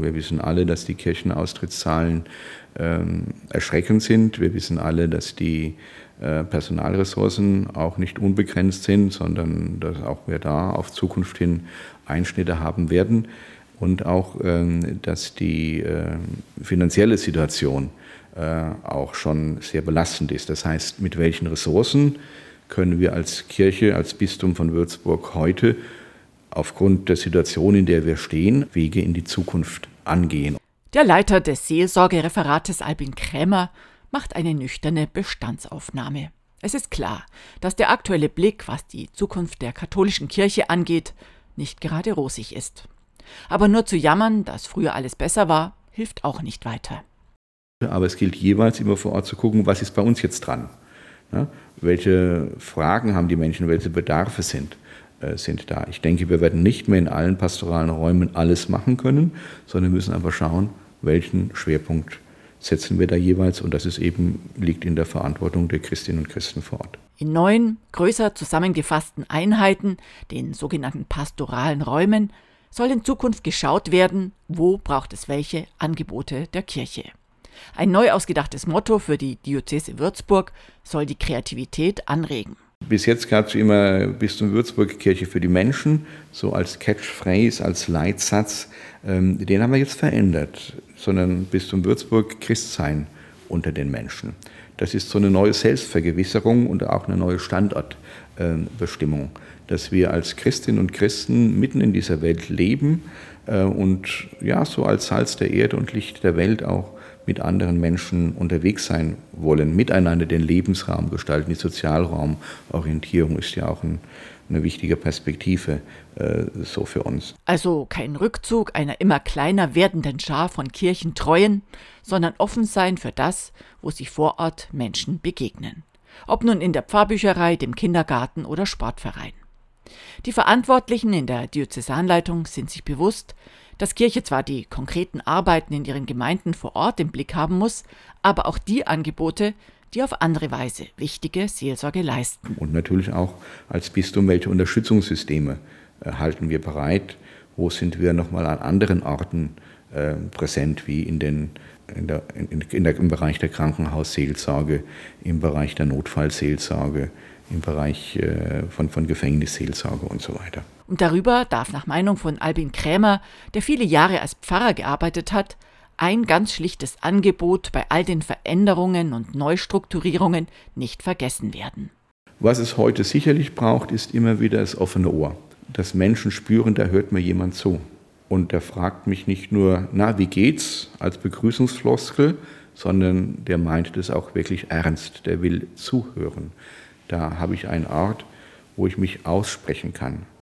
Wir wissen alle, dass die Kirchenaustrittszahlen ähm, erschreckend sind. Wir wissen alle, dass die äh, Personalressourcen auch nicht unbegrenzt sind, sondern dass auch wir da auf Zukunft hin Einschnitte haben werden und auch, ähm, dass die äh, finanzielle Situation äh, auch schon sehr belastend ist. Das heißt, mit welchen Ressourcen können wir als Kirche, als Bistum von Würzburg heute aufgrund der Situation, in der wir stehen, Wege in die Zukunft angehen. Der Leiter des Seelsorgereferates Albin Krämer macht eine nüchterne Bestandsaufnahme. Es ist klar, dass der aktuelle Blick, was die Zukunft der katholischen Kirche angeht, nicht gerade rosig ist. Aber nur zu jammern, dass früher alles besser war, hilft auch nicht weiter. Aber es gilt jeweils immer vor Ort zu gucken, was ist bei uns jetzt dran. Ja, welche Fragen haben die Menschen, welche Bedarfe sind. Äh, sind da. Ich denke, wir werden nicht mehr in allen pastoralen Räumen alles machen können, sondern müssen aber schauen, welchen Schwerpunkt setzen wir da jeweils und das ist eben liegt in der Verantwortung der Christinnen und Christen vor Ort. In neun größer zusammengefassten Einheiten, den sogenannten pastoralen Räumen, soll in Zukunft geschaut werden, wo braucht es welche Angebote der Kirche. Ein neu ausgedachtes Motto für die Diözese Würzburg soll die Kreativität anregen. Bis jetzt gab es immer Bistum Würzburg Kirche für die Menschen, so als Catchphrase, als Leitsatz. Ähm, den haben wir jetzt verändert, sondern Bistum Würzburg Christsein unter den Menschen. Das ist so eine neue Selbstvergewisserung und auch eine neue Standortbestimmung, dass wir als Christinnen und Christen mitten in dieser Welt leben äh, und ja, so als Salz der Erde und Licht der Welt auch mit anderen Menschen unterwegs sein wollen, miteinander den Lebensraum gestalten. Die Sozialraumorientierung ist ja auch ein, eine wichtige Perspektive äh, so für uns. Also kein Rückzug einer immer kleiner werdenden Schar von Kirchentreuen, sondern offen sein für das, wo sich vor Ort Menschen begegnen. Ob nun in der Pfarrbücherei, dem Kindergarten oder Sportverein. Die Verantwortlichen in der Diözesanleitung sind sich bewusst, dass Kirche zwar die konkreten Arbeiten in ihren Gemeinden vor Ort im Blick haben muss, aber auch die Angebote, die auf andere Weise wichtige Seelsorge leisten. Und natürlich auch als Bistum, welche Unterstützungssysteme äh, halten wir bereit? Wo sind wir nochmal an anderen Orten äh, präsent, wie in den, in der, in, in der, im Bereich der Krankenhausseelsorge, im Bereich der Notfallseelsorge, im Bereich äh, von, von Gefängnisseelsorge und so weiter. Und darüber darf nach Meinung von Albin Krämer, der viele Jahre als Pfarrer gearbeitet hat, ein ganz schlichtes Angebot bei all den Veränderungen und Neustrukturierungen nicht vergessen werden. Was es heute sicherlich braucht, ist immer wieder das offene Ohr. Dass Menschen spüren, da hört mir jemand zu. Und der fragt mich nicht nur, na, wie geht's, als Begrüßungsfloskel, sondern der meint das auch wirklich ernst, der will zuhören. Da habe ich einen Ort, wo ich mich aussprechen kann.